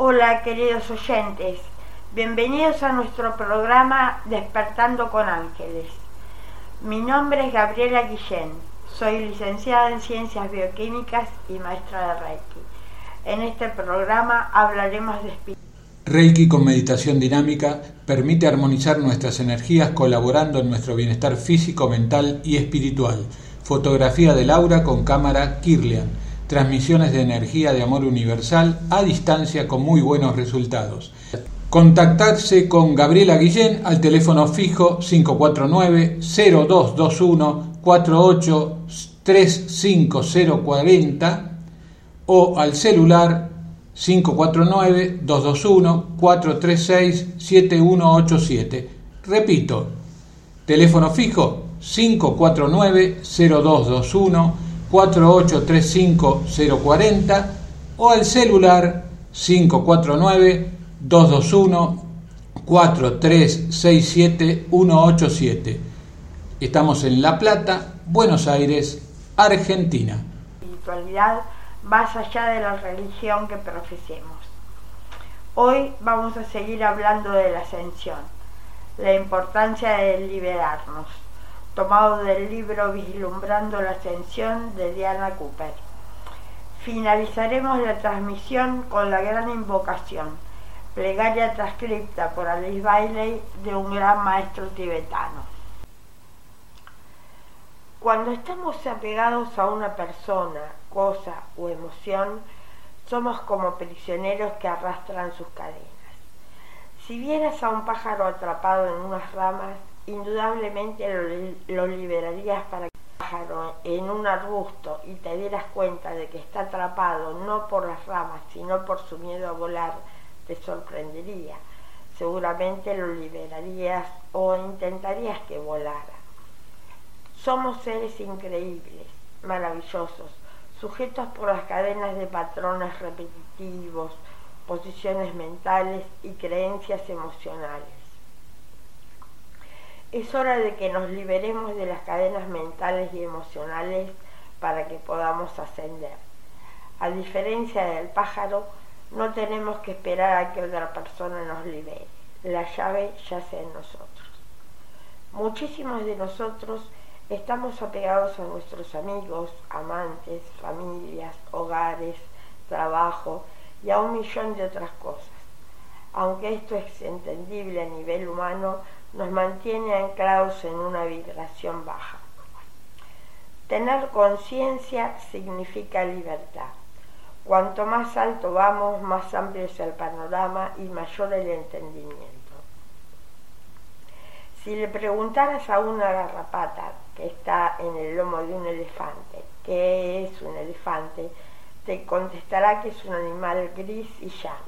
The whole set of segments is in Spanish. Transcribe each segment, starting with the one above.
Hola queridos oyentes, bienvenidos a nuestro programa Despertando con Ángeles. Mi nombre es Gabriela Guillén, soy licenciada en Ciencias Bioquímicas y maestra de Reiki. En este programa hablaremos de espíritu. Reiki con meditación dinámica permite armonizar nuestras energías colaborando en nuestro bienestar físico, mental y espiritual. Fotografía del aura con cámara Kirlian transmisiones de energía de amor universal a distancia con muy buenos resultados. Contactarse con Gabriela Guillén al teléfono fijo 549-0221-48-35040 o al celular 549-221-436-7187. Repito, teléfono fijo 549-0221 4835-040 o al celular 549-221-4367-187. Estamos en La Plata, Buenos Aires, Argentina. Espiritualidad más allá de la religión que profesemos. Hoy vamos a seguir hablando de la ascensión, la importancia de liberarnos tomado del libro Vislumbrando la Ascensión de Diana Cooper. Finalizaremos la transmisión con la gran invocación, plegaria transcripta por Alice Bailey de un gran maestro tibetano. Cuando estamos apegados a una persona, cosa o emoción, somos como prisioneros que arrastran sus cadenas. Si vieras a un pájaro atrapado en unas ramas, indudablemente lo, liberarías para que pájaro en un arbusto y te dieras cuenta de que está atrapado no por las ramas, sino por su miedo a volar, te sorprendería. Seguramente lo liberarías o intentarías que volara. Somos seres increíbles, maravillosos, sujetos por las cadenas de patrones repetitivos, posiciones mentales y creencias emocionales. Es hora de que nos liberemos de las cadenas mentales y emocionales para que podamos ascender. A diferencia del pájaro, no tenemos que esperar a que otra persona nos libere. La llave yace en nosotros. Muchísimos de nosotros estamos apegados a nuestros amigos, amantes, familias, hogares, trabajo y a un millón de otras cosas. Aunque esto es entendible a nivel humano, nos mantiene anclados en una vibración baja. Tener conciencia significa libertad. Cuanto más alto vamos, más amplio es el panorama y mayor el entendimiento. Si le preguntaras a una garrapata que está en el lomo de un elefante, ¿qué es un elefante? Te contestará que es un animal gris y llano.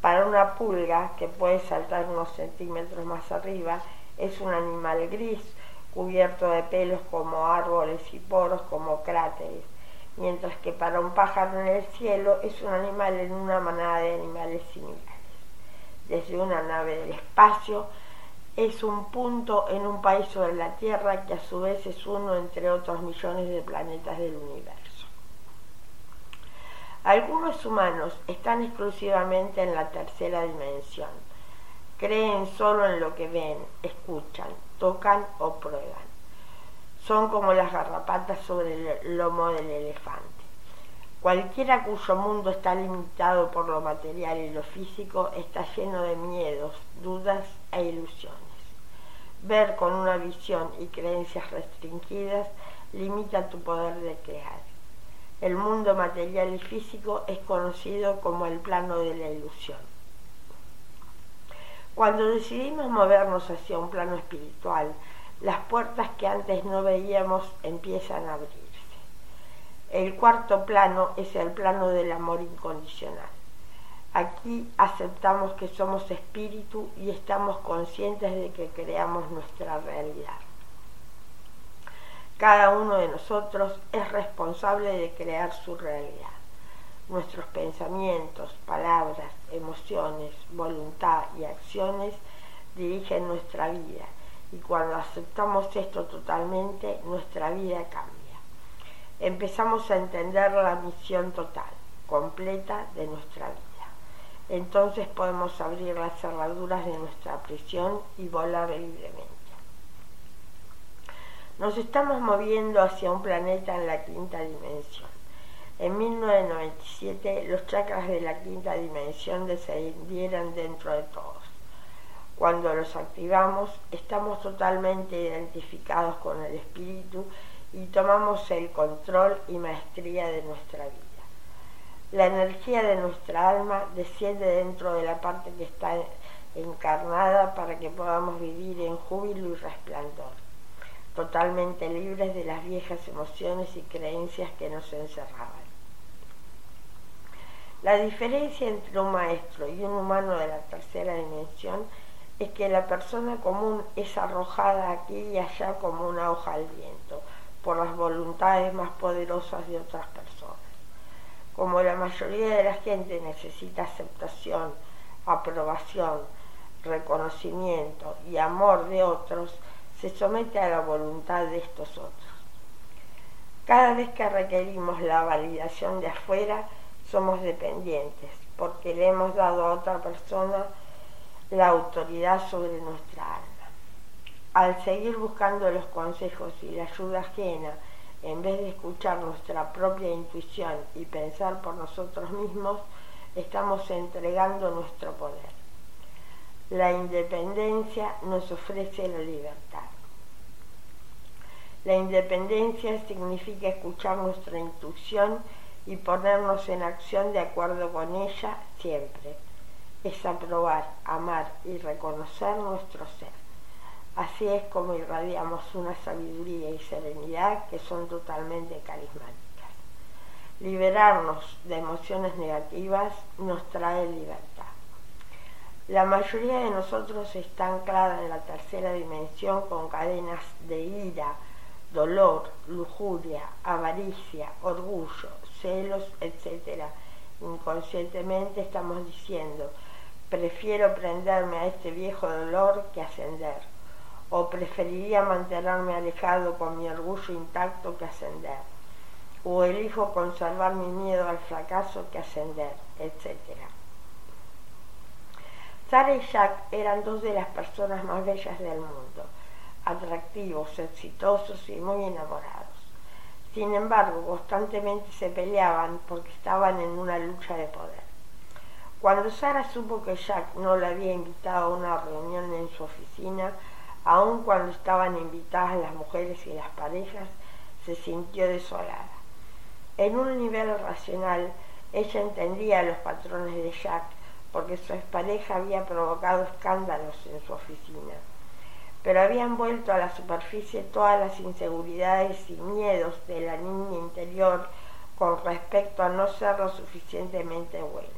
Para una pulga, que puede saltar unos centímetros más arriba, es un animal gris, cubierto de pelos como árboles y poros como cráteres, mientras que para un pájaro en el cielo es un animal en una manada de animales similares. Desde una nave del espacio es un punto en un país sobre la Tierra que a su vez es uno entre otros millones de planetas del universo. Algunos humanos están exclusivamente en la tercera dimensión. Creen solo en lo que ven, escuchan, tocan o prueban. Son como las garrapatas sobre el lomo del elefante. Cualquiera cuyo mundo está limitado por lo material y lo físico está lleno de miedos, dudas e ilusiones. Ver con una visión y creencias restringidas limita tu poder de crear. El mundo material y físico es conocido como el plano de la ilusión. Cuando decidimos movernos hacia un plano espiritual, las puertas que antes no veíamos empiezan a abrirse. El cuarto plano es el plano del amor incondicional. Aquí aceptamos que somos espíritu y estamos conscientes de que creamos nuestra realidad. Cada uno de nosotros es responsable de crear su realidad. Nuestros pensamientos, palabras, emociones, voluntad y acciones dirigen nuestra vida y cuando aceptamos esto totalmente, nuestra vida cambia. Empezamos a entender la misión total, completa de nuestra vida. Entonces podemos abrir las cerraduras de nuestra prisión y volar libremente. Nos estamos moviendo hacia un planeta en la quinta dimensión. En 1997 los chakras de la quinta dimensión descendieron dentro de todos. Cuando los activamos, estamos totalmente identificados con el espíritu y tomamos el control y maestría de nuestra vida. La energía de nuestra alma desciende dentro de la parte que está encarnada para que podamos vivir en júbilo y resplandor, totalmente libres de las viejas emociones y creencias que nos encerraban. La diferencia entre un maestro y un humano de la tercera dimensión es que la persona común es arrojada aquí y allá como una hoja al viento por las voluntades más poderosas de otras personas. Como la mayoría de la gente necesita aceptación, aprobación, reconocimiento y amor de otros, se somete a la voluntad de estos otros. Cada vez que requerimos la validación de afuera, somos dependientes, porque le hemos dado a otra persona la autoridad sobre nuestra alma. Al seguir buscando los consejos y la ayuda ajena, en vez de escuchar nuestra propia intuición y pensar por nosotros mismos, estamos entregando nuestro poder. La independencia nos ofrece la libertad. La independencia significa escuchar nuestra intuición y ponernos en acción de acuerdo con ella siempre. Es aprobar, amar y reconocer nuestro ser. Así es como irradiamos una sabiduría y serenidad que son totalmente carismáticas. Liberarnos de emociones negativas nos trae libertad. La mayoría de nosotros está anclada en la tercera dimensión con cadenas de ira, dolor, lujuria, avaricia, orgullo, celos, etc. Inconscientemente estamos diciendo, prefiero prenderme a este viejo dolor que ascender o preferiría mantenerme alejado con mi orgullo intacto que ascender, o elijo conservar mi miedo al fracaso que ascender, etc. Sara y Jack eran dos de las personas más bellas del mundo, atractivos, exitosos y muy enamorados. Sin embargo, constantemente se peleaban porque estaban en una lucha de poder. Cuando Sara supo que Jack no la había invitado a una reunión en su oficina, Aun cuando estaban invitadas las mujeres y las parejas, se sintió desolada. En un nivel racional, ella entendía los patrones de Jack porque su expareja había provocado escándalos en su oficina. Pero habían vuelto a la superficie todas las inseguridades y miedos de la niña interior con respecto a no ser lo suficientemente buena.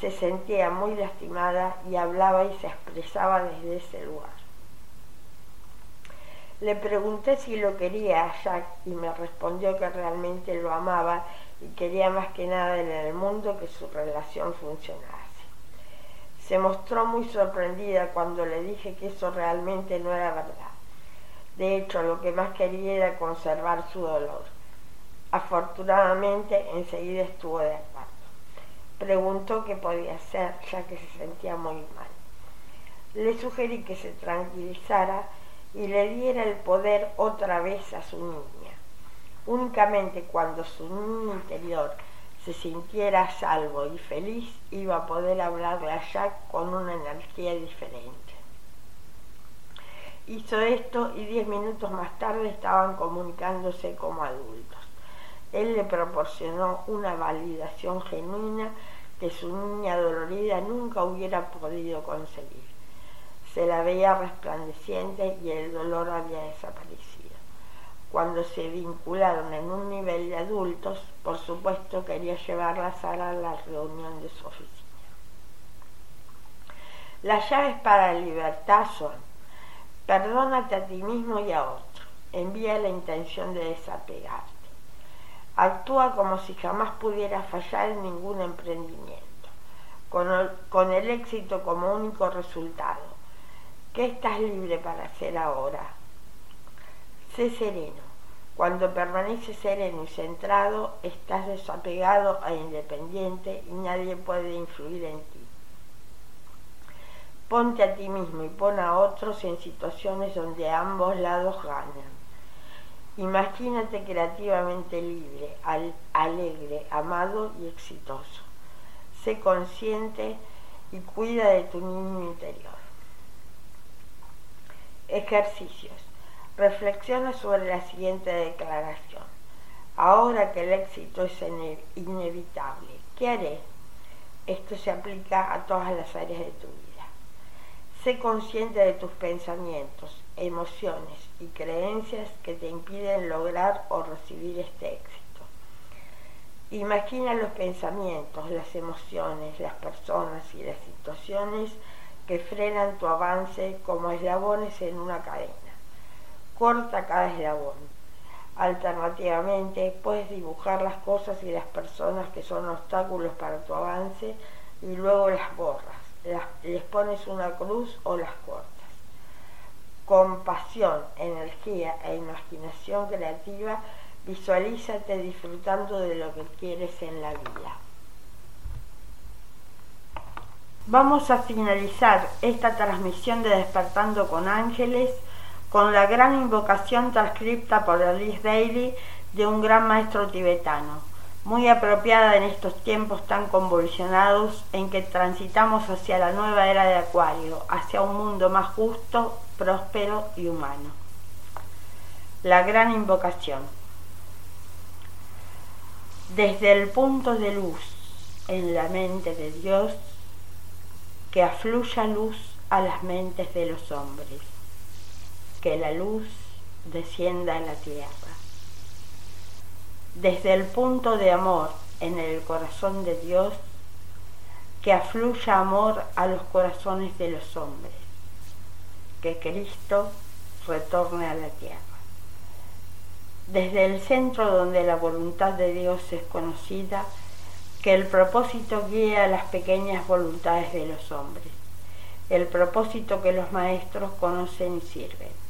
Se sentía muy lastimada y hablaba y se expresaba desde ese lugar. Le pregunté si lo quería a Jack y me respondió que realmente lo amaba y quería más que nada en el mundo que su relación funcionase. Se mostró muy sorprendida cuando le dije que eso realmente no era verdad. De hecho, lo que más quería era conservar su dolor. Afortunadamente, enseguida estuvo de acuerdo. Preguntó qué podía hacer, ya que se sentía muy mal. Le sugerí que se tranquilizara y le diera el poder otra vez a su niña. Únicamente cuando su niño interior se sintiera salvo y feliz, iba a poder hablarle a con una energía diferente. Hizo esto y diez minutos más tarde estaban comunicándose como adultos. Él le proporcionó una validación genuina que su niña dolorida nunca hubiera podido conseguir se la veía resplandeciente y el dolor había desaparecido. Cuando se vincularon en un nivel de adultos, por supuesto quería llevarla a la reunión de su oficina. Las llaves para la libertad son, perdónate a ti mismo y a otro, envía la intención de desapegarte, actúa como si jamás pudiera fallar en ningún emprendimiento, con el éxito como único resultado ¿Qué estás libre para hacer ahora? Sé sereno. Cuando permaneces sereno y centrado, estás desapegado e independiente y nadie puede influir en ti. Ponte a ti mismo y pon a otros en situaciones donde ambos lados ganan. Imagínate creativamente libre, alegre, amado y exitoso. Sé consciente y cuida de tu niño interior. Ejercicios. Reflexiona sobre la siguiente declaración. Ahora que el éxito es inevitable, ¿qué haré? Esto se aplica a todas las áreas de tu vida. Sé consciente de tus pensamientos, emociones y creencias que te impiden lograr o recibir este éxito. Imagina los pensamientos, las emociones, las personas y las situaciones que frenan tu avance como eslabones en una cadena. Corta cada eslabón. Alternativamente, puedes dibujar las cosas y las personas que son obstáculos para tu avance y luego las borras les pones una cruz o las cortas. Compasión, energía e imaginación creativa, visualízate disfrutando de lo que quieres en la vida. Vamos a finalizar esta transmisión de Despertando con Ángeles con la gran invocación transcripta por Alice Daly de un gran maestro tibetano muy apropiada en estos tiempos tan convulsionados en que transitamos hacia la nueva era de Acuario, hacia un mundo más justo, próspero y humano. La gran invocación. Desde el punto de luz en la mente de Dios, que afluya luz a las mentes de los hombres, que la luz descienda a la tierra. Desde el punto de amor en el corazón de Dios, que afluya amor a los corazones de los hombres, que Cristo retorne a la tierra. Desde el centro donde la voluntad de Dios es conocida, que el propósito guíe a las pequeñas voluntades de los hombres, el propósito que los maestros conocen y sirven